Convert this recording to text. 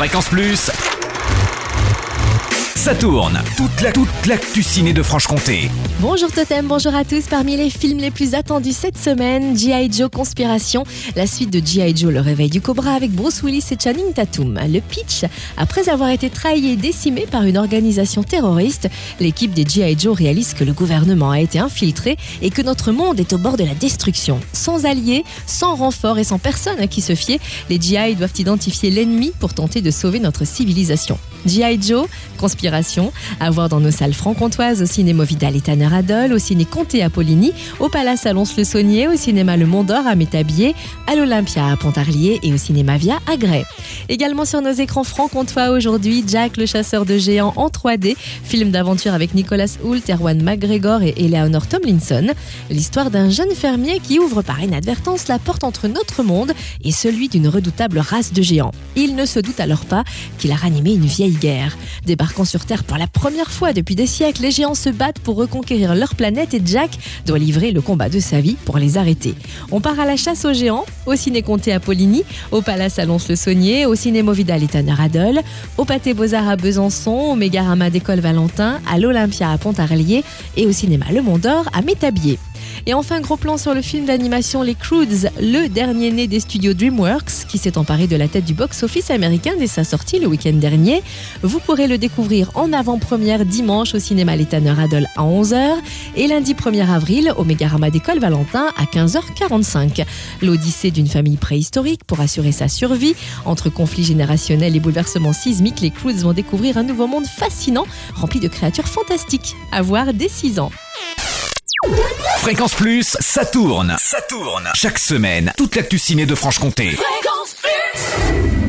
Fréquence Plus. Ça tourne. Toute la toute ciné de Franche-Comté. Bonjour Totem, bonjour à tous. Parmi les films les plus attendus cette semaine, G.I. Joe Conspiration, la suite de G.I. Joe Le Réveil du Cobra avec Bruce Willis et Channing Tatum. Le pitch, après avoir été trahi et décimé par une organisation terroriste, l'équipe des G.I. Joe réalise que le gouvernement a été infiltré et que notre monde est au bord de la destruction. Sans alliés, sans renfort et sans personne à qui se fier, les G.I. doivent identifier l'ennemi pour tenter de sauver notre civilisation. G.I. Joe, Conspiration, à voir dans nos salles franc-comtoises au cinéma Vidal et Tanner Adol, au ciné Comté à Poligny, au Palace à Lons-le-Saunier, au cinéma Le Mont d'Or à Métabier, à l'Olympia à Pontarlier et au cinéma Via à Grès. Également sur nos écrans franc-comtois aujourd'hui, Jack le chasseur de géants en 3D, film d'aventure avec Nicolas Hoult, Erwan McGregor et Eleanor Tomlinson. L'histoire d'un jeune fermier qui ouvre par inadvertance la porte entre notre monde et celui d'une redoutable race de géants. Il ne se doute alors pas qu'il a ranimé une vieille guerre. Débarquant sur Pour la première fois depuis des siècles, les géants se battent pour reconquérir leur planète et Jack doit livrer le combat de sa vie pour les arrêter. On part à la chasse aux géants, au ciné Comté à Poligny, au Palace à Lons-le-Saunier, au cinéma Vidal et Tanner Adol, au Pâté Beaux-Arts à Besançon, au Mégarama d'École Valentin, à l'Olympia à Pontarlier et au cinéma Le Mont d'Or à Métabier. Et enfin, gros plan sur le film d'animation Les Croods, le dernier né des studios DreamWorks, qui s'est emparé de la tête du box-office américain dès sa sortie le week-end dernier. Vous pourrez le découvrir en avant-première dimanche au cinéma Les Tanner Adol à 11h et lundi 1er avril au Mégarama d'École Valentin à 15h45. L'odyssée d'une famille préhistorique pour assurer sa survie. Entre conflits générationnels et bouleversements sismiques, les Croods vont découvrir un nouveau monde fascinant, rempli de créatures fantastiques. À voir dès 6 ans. Fréquence Plus, ça tourne. Ça tourne. Chaque semaine, toute l'actu ciné de Franche-Comté. Yes!